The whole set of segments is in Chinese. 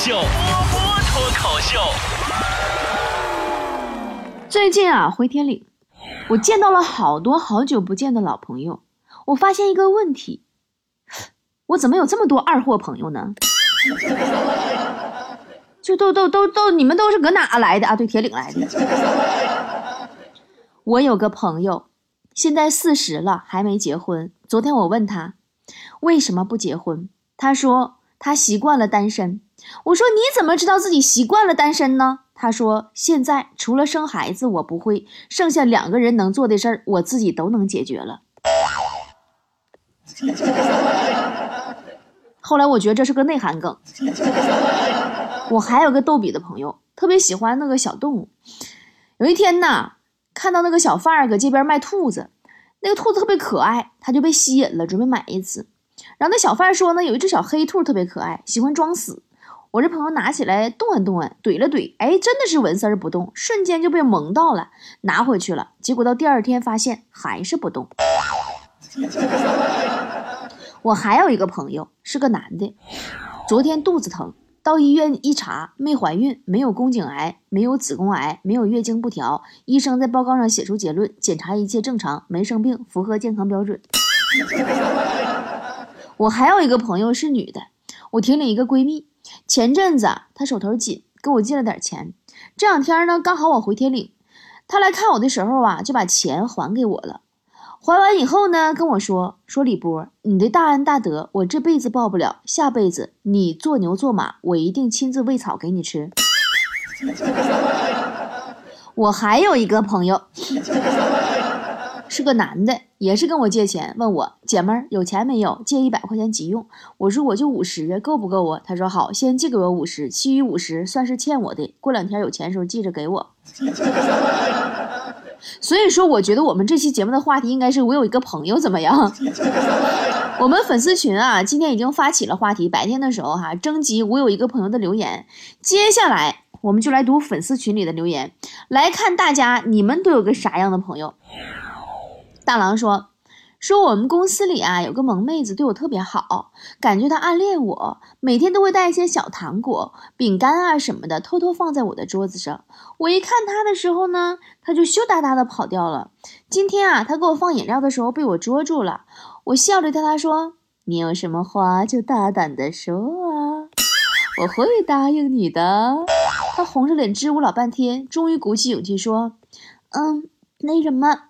秀，波波脱口秀。最近啊，回铁岭，我见到了好多好久不见的老朋友。我发现一个问题，我怎么有这么多二货朋友呢？就都都都都，你们都是搁哪来的啊？对，铁岭来的。我有个朋友，现在四十了还没结婚。昨天我问他为什么不结婚，他说他习惯了单身。我说你怎么知道自己习惯了单身呢？他说现在除了生孩子我不会，剩下两个人能做的事儿我自己都能解决了。后来我觉得这是个内涵梗。我还有个逗比的朋友，特别喜欢那个小动物。有一天呢，看到那个小贩儿搁街边卖兔子，那个兔子特别可爱，他就被吸引了，准备买一只。然后那小贩说呢，有一只小黑兔特别可爱，喜欢装死。我这朋友拿起来动弹动弹，怼了怼，哎，真的是纹丝儿不动，瞬间就被萌到了，拿回去了。结果到第二天发现还是不动。我还有一个朋友是个男的，昨天肚子疼，到医院一查，没怀孕，没有宫颈癌，没有子宫癌，没有月经不调，医生在报告上写出结论，检查一切正常，没生病，符合健康标准。我还有一个朋友是女的，我铁岭一个闺蜜，前阵子啊，她手头紧，给我借了点钱，这两天呢，刚好我回铁岭，他来看我的时候啊，就把钱还给我了。还完以后呢，跟我说说李波，你的大恩大德我这辈子报不了，下辈子你做牛做马，我一定亲自喂草给你吃。我还有一个朋友，是个男的，也是跟我借钱，问我姐们儿有钱没有，借一百块钱急用。我说我就五十，够不够啊？他说好，先借给我五十，其余五十算是欠我的，过两天有钱的时候记着给我。所以说，我觉得我们这期节目的话题应该是我有一个朋友怎么样？我们粉丝群啊，今天已经发起了话题，白天的时候哈，征集我有一个朋友的留言。接下来我们就来读粉丝群里的留言，来看大家你们都有个啥样的朋友。大郎说。说我们公司里啊有个萌妹子对我特别好，感觉她暗恋我，每天都会带一些小糖果、饼干啊什么的，偷偷放在我的桌子上。我一看她的时候呢，她就羞答答的跑掉了。今天啊，她给我放饮料的时候被我捉住了，我笑着对她说：“你有什么话就大胆的说啊，我会答应你的。”她红着脸支吾老半天，终于鼓起勇气说：“嗯，那什么。”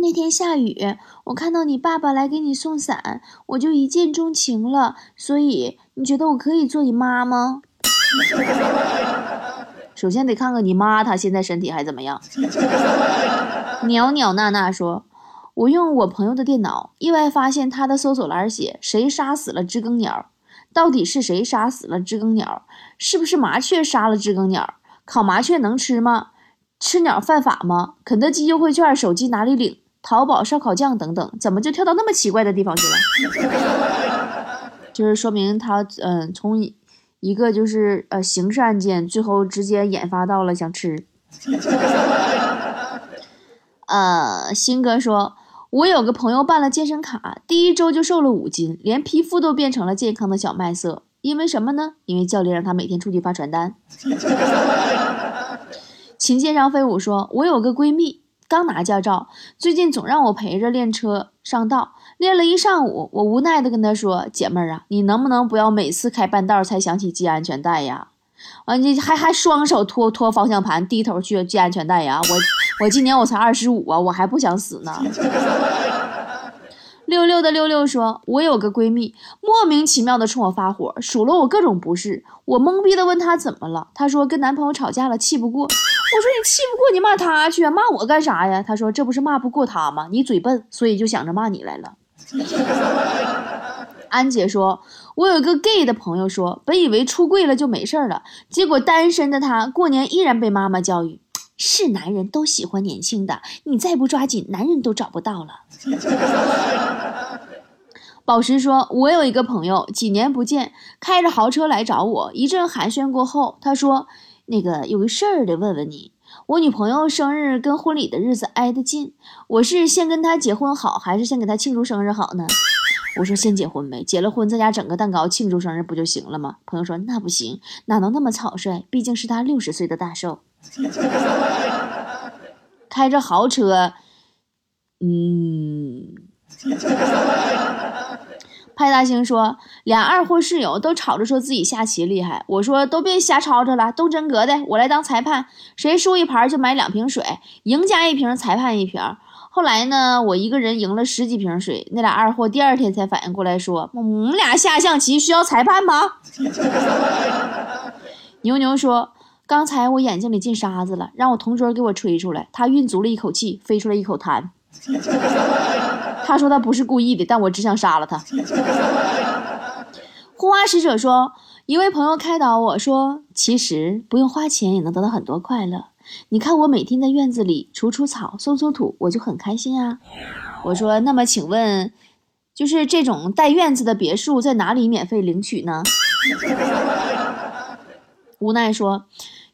那天下雨，我看到你爸爸来给你送伞，我就一见钟情了。所以你觉得我可以做你妈吗？首先得看看你妈她现在身体还怎么样。袅袅娜娜说：“我用我朋友的电脑，意外发现他的搜索栏写‘谁杀死了知更鸟’，到底是谁杀死了知更鸟？是不是麻雀杀了知更鸟？烤麻雀能吃吗？吃鸟犯法吗？肯德基优惠券手机哪里领？”淘宝烧烤酱等等，怎么就跳到那么奇怪的地方去了？就是说明他，嗯，从一个就是呃刑事案件，最后直接研发到了想吃。呃，新哥说，我有个朋友办了健身卡，第一周就瘦了五斤，连皮肤都变成了健康的小麦色。因为什么呢？因为教练让他每天出去发传单。琴键上飞舞说，我有个闺蜜。刚拿驾照，最近总让我陪着练车上道，练了一上午，我无奈的跟他说：“姐妹儿啊，你能不能不要每次开半道才想起系安全带呀？完你还还双手托托方向盘，低头去系安全带呀？我我今年我才二十五啊，我还不想死呢。”六六的六六说：“我有个闺蜜，莫名其妙的冲我发火，数落我各种不是。我懵逼的问她怎么了，她说跟男朋友吵架了，气不过。”我说你气不过你骂他去，骂我干啥呀？他说这不是骂不过他吗？你嘴笨，所以就想着骂你来了。安姐说，我有一个 gay 的朋友说，本以为出柜了就没事了，结果单身的他过年依然被妈妈教育，是男人都喜欢年轻的，你再不抓紧，男人都找不到了。宝石说，我有一个朋友，几年不见，开着豪车来找我，一阵寒暄过后，他说。那个有个事儿得问问你，我女朋友生日跟婚礼的日子挨得近，我是先跟她结婚好，还是先给她庆祝生日好呢？我说先结婚呗，结了婚在家整个蛋糕庆祝生日不就行了吗？朋友说那不行，哪能那么草率？毕竟是她六十岁的大寿，开着豪车，嗯。派大星说，俩二货室友都吵着说自己下棋厉害。我说都别瞎吵吵了，都真格的，我来当裁判，谁输一盘就买两瓶水，赢家一瓶，裁判一瓶。后来呢，我一个人赢了十几瓶水，那俩二货第二天才反应过来，说我们俩下象棋需要裁判吗？牛牛说，刚才我眼睛里进沙子了，让我同桌给我吹出来，他运足了一口气，飞出来一口痰。他说他不是故意的，但我只想杀了他。护花使者说，一位朋友开导我说，其实不用花钱也能得到很多快乐。你看我每天在院子里除除草、松松土，我就很开心啊。我说，那么请问，就是这种带院子的别墅在哪里免费领取呢？无奈说，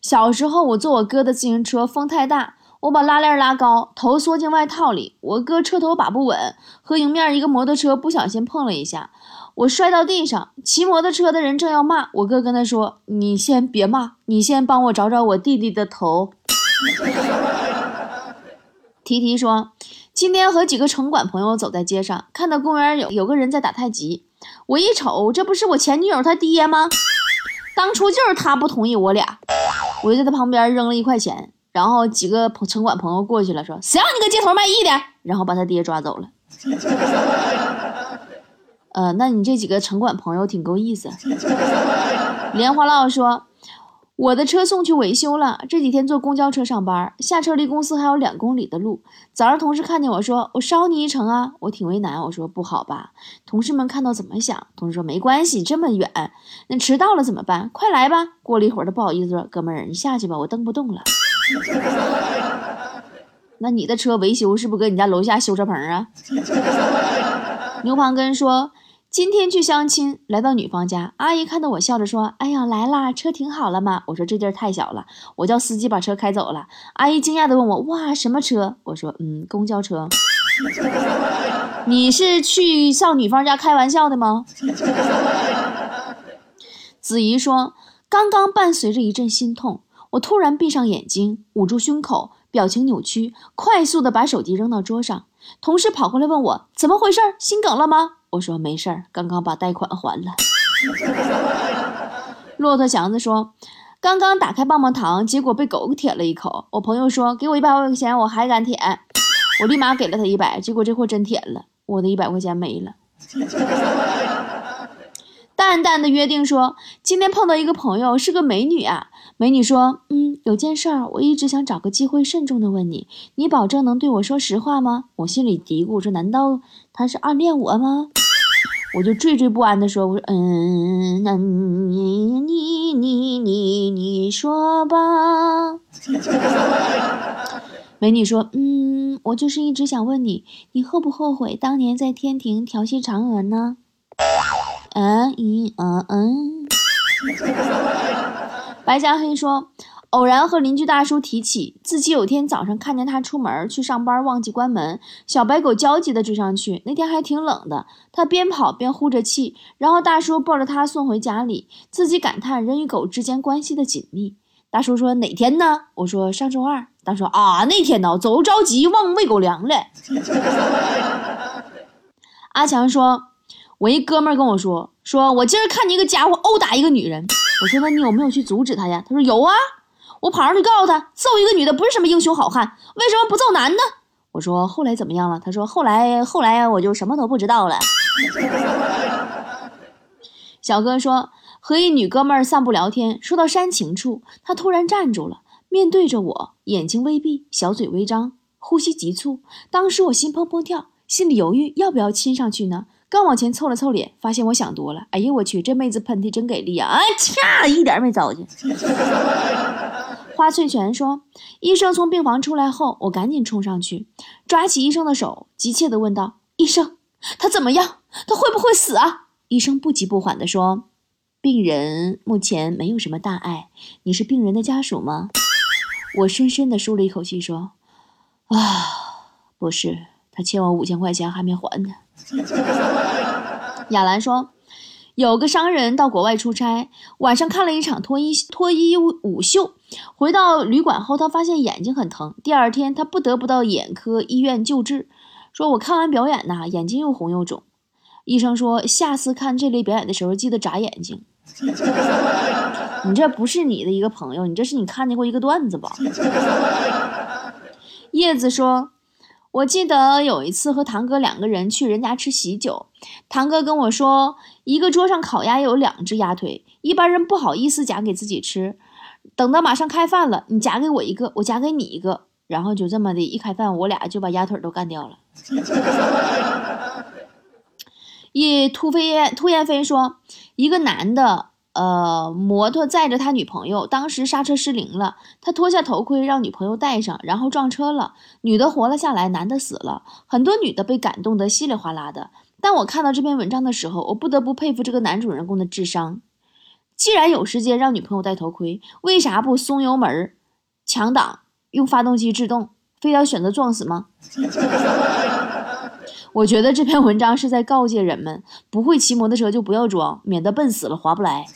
小时候我坐我哥的自行车，风太大。我把拉链拉高，头缩进外套里。我哥车头把不稳，和迎面一个摩托车不小心碰了一下，我摔到地上。骑摩托车的人正要骂，我哥跟他说：“你先别骂，你先帮我找找我弟弟的头。”提提说，今天和几个城管朋友走在街上，看到公园有有个人在打太极，我一瞅，这不是我前女友他爹吗？当初就是他不同意我俩，我就在他旁边扔了一块钱。然后几个朋城管朋友过去了，说：“谁让你搁街头卖艺的？”然后把他爹抓走了。呃，那你这几个城管朋友挺够意思。莲花落说：“我的车送去维修了，这几天坐公交车上班，下车离公司还有两公里的路。早上同事看见我说：‘我捎你一程啊。’我挺为难，我说不好吧？同事们看到怎么想？同事说没关系，这么远，那迟到了怎么办？快来吧。过了一会儿，他不好意思说：‘哥们儿，你下去吧，我蹬不动了。’” 那你的车维修是不是搁你家楼下修车棚啊？牛旁根说，今天去相亲，来到女方家，阿姨看到我笑着说：“哎呀，来啦，车停好了吗？”我说：“这地儿太小了，我叫司机把车开走了。”阿姨惊讶的问我：“哇，什么车？”我说：“嗯，公交车。”你是去上女方家开玩笑的吗？子怡说：“刚刚伴随着一阵心痛。”我突然闭上眼睛，捂住胸口，表情扭曲，快速的把手机扔到桌上。同事跑过来问我怎么回事，心梗了吗？我说没事儿，刚刚把贷款还了。骆驼祥子说，刚刚打开棒棒糖，结果被狗舔了一口。我朋友说给我一百块钱，我还敢舔。我立马给了他一百，结果这货真舔了，我的一百块钱没了。淡淡的约定说，今天碰到一个朋友，是个美女啊。美女说：“嗯，有件事儿，我一直想找个机会慎重的问你，你保证能对我说实话吗？”我心里嘀咕：“说难道他是暗恋我吗？”我就惴惴不安的说：“我说，嗯，那你你你你你说吧。”美女说：“嗯，我就是一直想问你，你后不后悔当年在天庭调戏嫦娥呢？”嗯嗯嗯嗯。白加黑说，偶然和邻居大叔提起自己有天早上看见他出门去上班忘记关门，小白狗焦急的追上去。那天还挺冷的，他边跑边呼着气，然后大叔抱着他送回家里，自己感叹人与狗之间关系的紧密。大叔说哪天呢？我说上周二。大叔说啊那天呢，走着急忘喂狗粮了。阿强说，我一哥们跟我说，说我今儿看见一个家伙殴打一个女人。我说：“那你有没有去阻止他呀？”他说：“有啊，我跑上去告诉他，揍一个女的不是什么英雄好汉，为什么不揍男的？”我说：“后来怎么样了？”他说：“后来，后来我就什么都不知道了。”小哥说：“和一女哥们儿散步聊天，说到煽情处，他突然站住了，面对着我，眼睛微闭，小嘴微张，呼吸急促。当时我心砰砰跳，心里犹豫要不要亲上去呢。”刚往前凑了凑脸，发现我想多了。哎呀，我去，这妹子喷嚏真给力啊！哎，掐，一点没糟践。花翠泉说：“医生从病房出来后，我赶紧冲上去，抓起医生的手，急切地问道：‘医生，他怎么样？他会不会死啊？’医生不急不缓地说：‘病人目前没有什么大碍。你是病人的家属吗？’我深深地舒了一口气，说：‘啊，不是，他欠我五千块钱还没还呢。’ 亚兰说，有个商人到国外出差，晚上看了一场脱衣脱衣舞秀，回到旅馆后，他发现眼睛很疼。第二天，他不得不到眼科医院救治。说我看完表演呐，眼睛又红又肿。医生说，下次看这类表演的时候，记得眨眼睛。你这不是你的一个朋友，你这是你看见过一个段子吧？叶子说。我记得有一次和堂哥两个人去人家吃喜酒，堂哥跟我说，一个桌上烤鸭有两只鸭腿，一般人不好意思夹给自己吃。等到马上开饭了，你夹给我一个，我夹给你一个，然后就这么的一开饭，我俩就把鸭腿都干掉了。一突飞燕突燕飞说，一个男的。呃，摩托载着他女朋友，当时刹车失灵了，他脱下头盔让女朋友戴上，然后撞车了，女的活了下来，男的死了。很多女的被感动得稀里哗啦的。但我看到这篇文章的时候，我不得不佩服这个男主人公的智商。既然有时间让女朋友戴头盔，为啥不松油门、强挡、用发动机制动，非要选择撞死吗？我觉得这篇文章是在告诫人们，不会骑摩托车就不要装，免得笨死了划不来。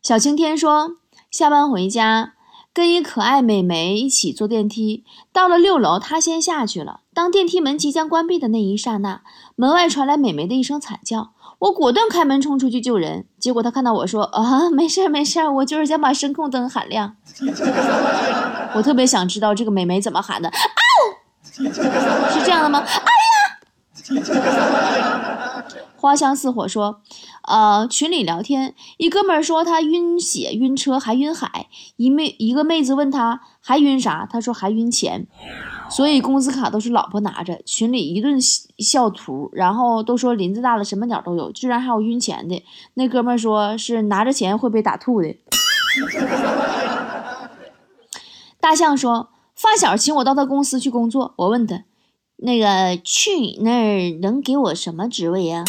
小晴天说，下班回家，跟一可爱美眉一起坐电梯，到了六楼，她先下去了。当电梯门即将关闭的那一刹那，门外传来美眉的一声惨叫，我果断开门冲出去救人。结果她看到我说：“啊，没事没事，我就是想把声控灯喊亮。” 我特别想知道这个美眉怎么喊的。是这样的吗？哎呀！花香似火说，呃，群里聊天，一哥们儿说他晕血、晕车还晕海，一妹一个妹子问他还晕啥，他说还晕钱，所以工资卡都是老婆拿着。群里一顿笑图，然后都说林子大了什么鸟都有，居然还有晕钱的。那哥们儿说是拿着钱会被打吐的。大象说。发小请我到他公司去工作，我问他，那个去你那儿能给我什么职位呀？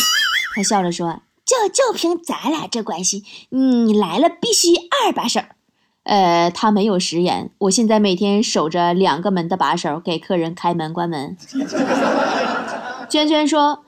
他笑着说，就就凭咱俩这关系，你来了必须二把手。呃，他没有食言，我现在每天守着两个门的把手，给客人开门关门。娟娟说，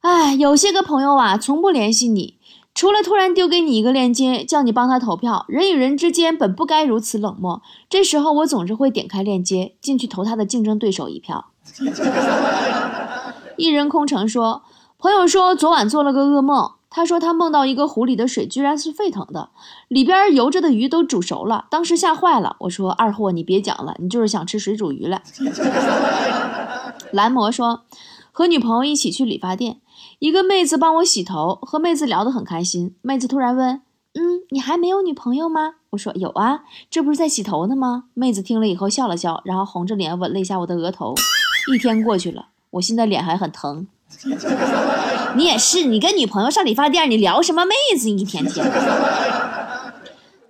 哎，有些个朋友啊，从不联系你。除了突然丢给你一个链接，叫你帮他投票，人与人之间本不该如此冷漠。这时候我总是会点开链接，进去投他的竞争对手一票。一人空城说，朋友说昨晚做了个噩梦，他说他梦到一个湖里的水居然是沸腾的，里边游着的鱼都煮熟了，当时吓坏了。我说二货，你别讲了，你就是想吃水煮鱼了。蓝魔说，和女朋友一起去理发店。一个妹子帮我洗头，和妹子聊得很开心。妹子突然问：“嗯，你还没有女朋友吗？”我说：“有啊，这不是在洗头呢吗？”妹子听了以后笑了笑，然后红着脸吻了一下我的额头。一天过去了，我现在脸还很疼。你也是，你跟女朋友上理发店，你聊什么妹子？一天天。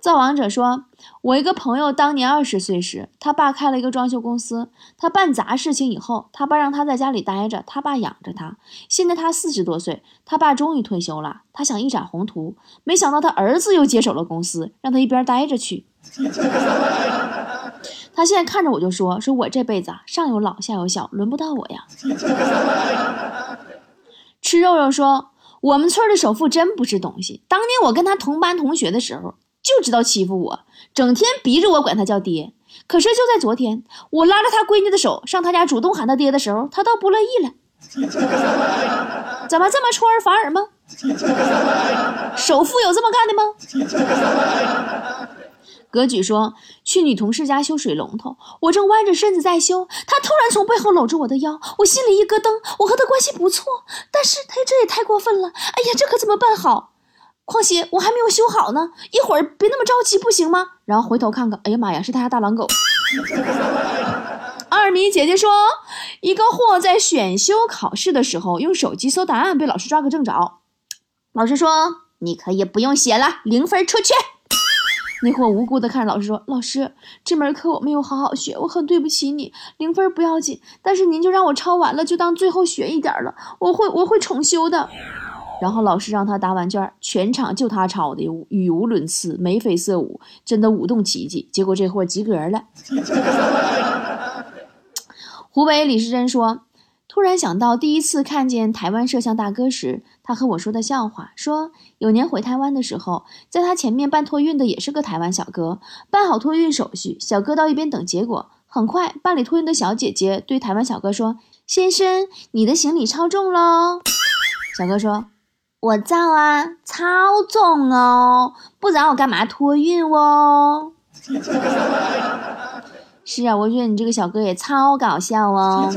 造王者说：“我一个朋友当年二十岁时，他爸开了一个装修公司。他办砸事情以后，他爸让他在家里待着，他爸养着他。现在他四十多岁，他爸终于退休了。他想一展宏图，没想到他儿子又接手了公司，让他一边待着去。他现在看着我就说：说我这辈子啊，上有老下有小，轮不到我呀。吃肉肉说：我们村的首富真不是东西。当年我跟他同班同学的时候。”就知道欺负我，整天逼着我管他叫爹。可是就在昨天，我拉着他闺女的手上他家主动喊他爹的时候，他倒不乐意了。怎么这么出尔反尔吗？首富有这么干的吗？格局说去女同事家修水龙头，我正弯着身子在修，他突然从背后搂住我的腰，我心里一咯噔。我和他关系不错，但是他这也太过分了。哎呀，这可怎么办好？况且我还没有修好呢，一会儿别那么着急，不行吗？然后回头看看，哎呀妈呀，是他家大狼狗。二米姐姐说，一个货在选修考试的时候用手机搜答案，被老师抓个正着。老师说：“你可以不用写了，零分出去。”那货无辜的看着老师说：“老师，这门课我没有好好学，我很对不起你，零分不要紧，但是您就让我抄完了，就当最后学一点了，我会我会重修的。”然后老师让他答完卷，全场就他抄的，语无伦次，眉飞色舞，真的舞动奇迹。结果这货及格了。湖北李时珍说：“突然想到第一次看见台湾摄像大哥时，他和我说的笑话：说有年回台湾的时候，在他前面办托运的也是个台湾小哥，办好托运手续，小哥到一边等结果。很快，办理托运的小姐姐对台湾小哥说：“先生，你的行李超重喽。”小哥说：“我造啊，超重哦，不然我干嘛托运哦？” 是啊，我觉得你这个小哥也超搞笑哦。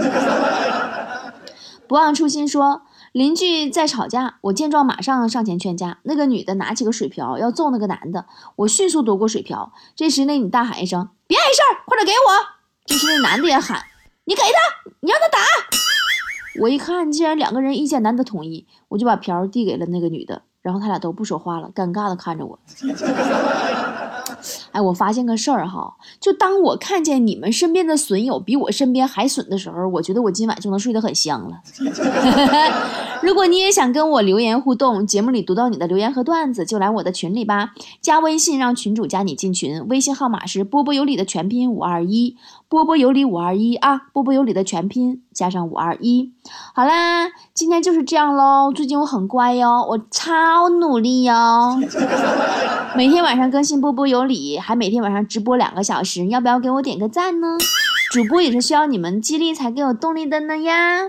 不忘初心说，邻居在吵架，我见状马上上前劝架。那个女的拿起个水瓢要揍那个男的，我迅速夺过水瓢。这时那女大喊一声：“别碍事，快点给我！”这时那男的也喊：“你给他，你让他打。”我一看，既然两个人意见难得统一，我就把瓢递给了那个女的，然后他俩都不说话了，尴尬的看着我。哎，我发现个事儿哈，就当我看见你们身边的损友比我身边还损的时候，我觉得我今晚就能睡得很香了。如果你也想跟我留言互动，节目里读到你的留言和段子，就来我的群里吧。加微信让群主加你进群，微信号码是波波有理的全拼五二一，波波有理五二一啊，波波有理的全拼加上五二一。好啦，今天就是这样喽。最近我很乖哟，我超努力哟，每天晚上更新波波有理，还每天晚上直播两个小时，要不要给我点个赞呢？主播也是需要你们激励才给我动力的呢呀！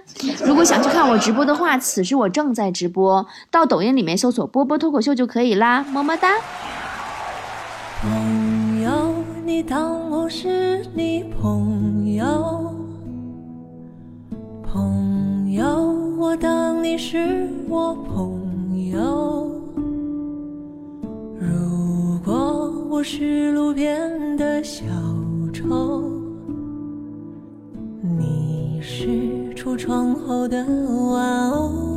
如果想去看我直播的话，此时我正在直播，到抖音里面搜索“波波脱口秀”就可以啦，么么哒。朋友，你当我是你朋友，朋友，我当你是我朋友。我是路边的小丑。你是橱窗后的玩偶，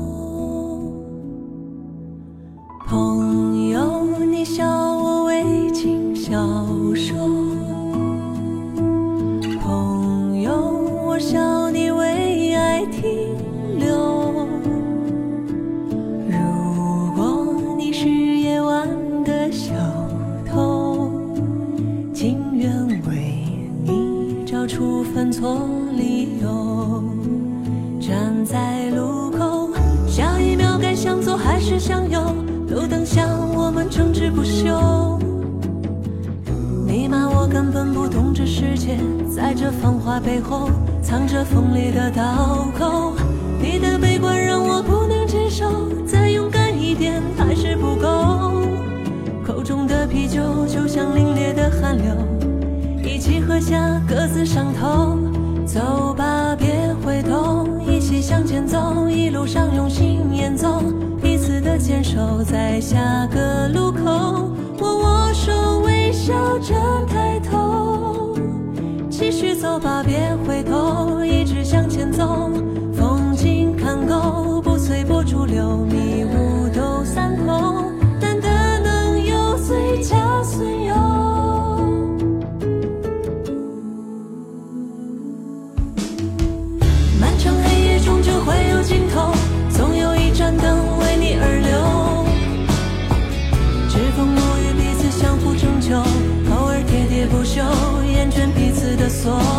出分错。理由站在路口，下一秒该向左还是向右？路灯下我们争执不休。你骂我根本不懂这世界，在这繁华背后藏着锋利的刀口。你的悲观让我不能接受，再勇敢一点还是不够。口中的啤酒就像凛冽的寒流，集合下各自伤透，走吧，别回头，一起向前走，一路上用心演奏，彼此的坚守在下个路口，我握手微笑着抬头，继续走吧，别回头，一直向前走，风景看够，不随波逐流。corazón.